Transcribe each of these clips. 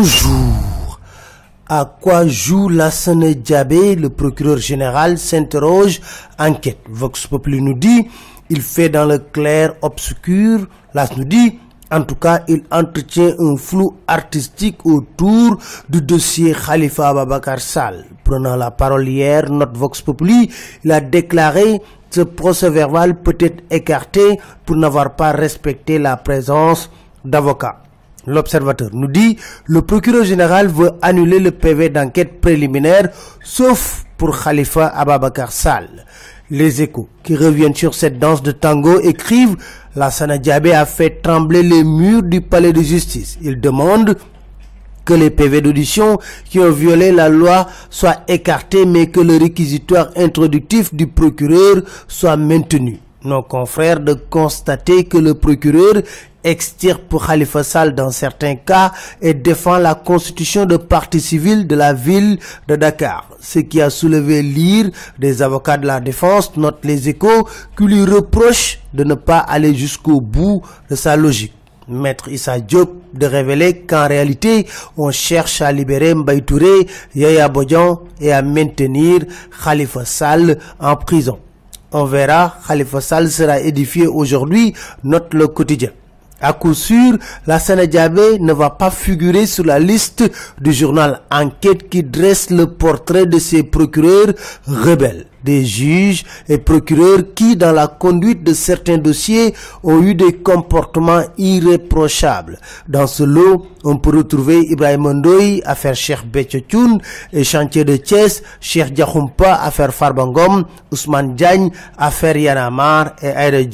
Bonjour. À quoi joue Lassane Diabé Le procureur général s'interroge. Enquête. Vox Populi nous dit, il fait dans le clair obscur. Las nous dit, en tout cas, il entretient un flou artistique autour du dossier Khalifa Ababakar Sall. Prenant la parole hier, notre Vox Populi, il a déclaré ce procès verbal peut être écarté pour n'avoir pas respecté la présence d'avocats. L'observateur nous dit le procureur général veut annuler le PV d'enquête préliminaire sauf pour Khalifa Ababakar Sall. Les échos qui reviennent sur cette danse de tango écrivent La Diabé a fait trembler les murs du palais de justice. Il demande que les PV d'audition qui ont violé la loi soient écartés mais que le réquisitoire introductif du procureur soit maintenu. Nos confrères de constater que le procureur extirpe Khalifa Sall dans certains cas et défend la constitution de partie civile de la ville de Dakar. Ce qui a soulevé l'ire des avocats de la défense, note les échos, qui lui reprochent de ne pas aller jusqu'au bout de sa logique. Maître Issa Diop de révéler qu'en réalité, on cherche à libérer Mbaye Touré, Yaya Bodjan et à maintenir Khalifa Sall en prison. On verra, Khalifa Sall sera édifié aujourd'hui, note le quotidien. À coup sûr, la Diabé ne va pas figurer sur la liste du journal Enquête qui dresse le portrait de ces procureurs rebelles. Des juges et procureurs qui, dans la conduite de certains dossiers, ont eu des comportements irréprochables. Dans ce lot, on peut retrouver Ibrahim Ndoye, affaire Cheikh Betchoun, et chantier de Thiès, Cheikh Diakhumpa, affaire Farbangom, Ousmane Diagne, affaire Yanamar et Aire.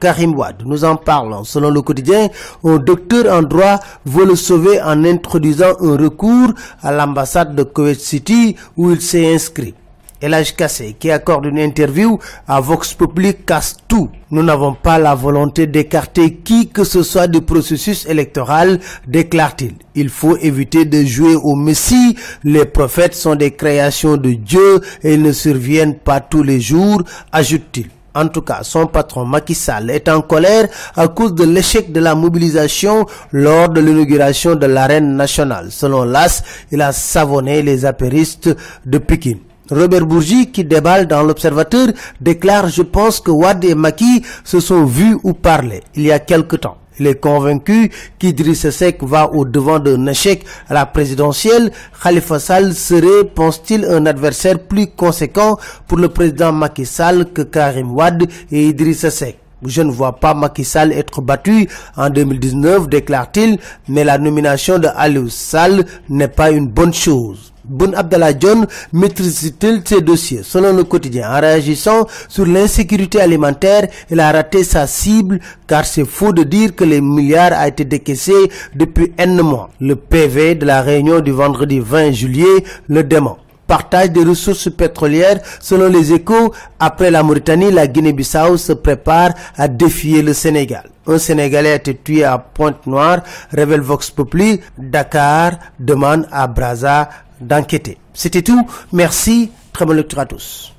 Karim Wad. Nous en parlons. Selon le quotidien, un docteur en droit veut le sauver en introduisant un recours à l'ambassade de Kuwait City où il s'est inscrit. Elage Kassé, qui accorde une interview à Vox Populi, casse tout. Nous n'avons pas la volonté d'écarter qui que ce soit du processus électoral, déclare-t-il. Il faut éviter de jouer au Messie. Les prophètes sont des créations de Dieu et ne surviennent pas tous les jours, ajoute-t-il. En tout cas, son patron Macky Sall est en colère à cause de l'échec de la mobilisation lors de l'inauguration de l'arène nationale. Selon l'AS, il a savonné les apéristes de Pékin. Robert Bourgi, qui déballe dans l'Observateur, déclare « Je pense que Wad et Maki se sont vus ou parlé il y a quelque temps. Il est convaincu qu'Idriss Seck va au devant d'un échec à la présidentielle. Khalifa Sall serait, pense-t-il, un adversaire plus conséquent pour le président Macky Sall que Karim Wad et Idriss Seck. Je ne vois pas Macky Sall être battu en 2019, déclare-t-il, mais la nomination de Aliou Sall n'est pas une bonne chose. Boun Abdallah John maîtrise-t-il ses dossiers? Selon le quotidien, en réagissant sur l'insécurité alimentaire, il a raté sa cible car c'est faux de dire que les milliards a été décaissé depuis un mois. Le PV de la réunion du vendredi 20 juillet le dément partage des ressources pétrolières. Selon les échos, après la Mauritanie, la Guinée-Bissau se prépare à défier le Sénégal. Un Sénégalais a été tué à Pointe-Noire, révèle Vox Populi. Dakar demande à Braza d'enquêter. C'était tout. Merci. Très bonne lecture à tous.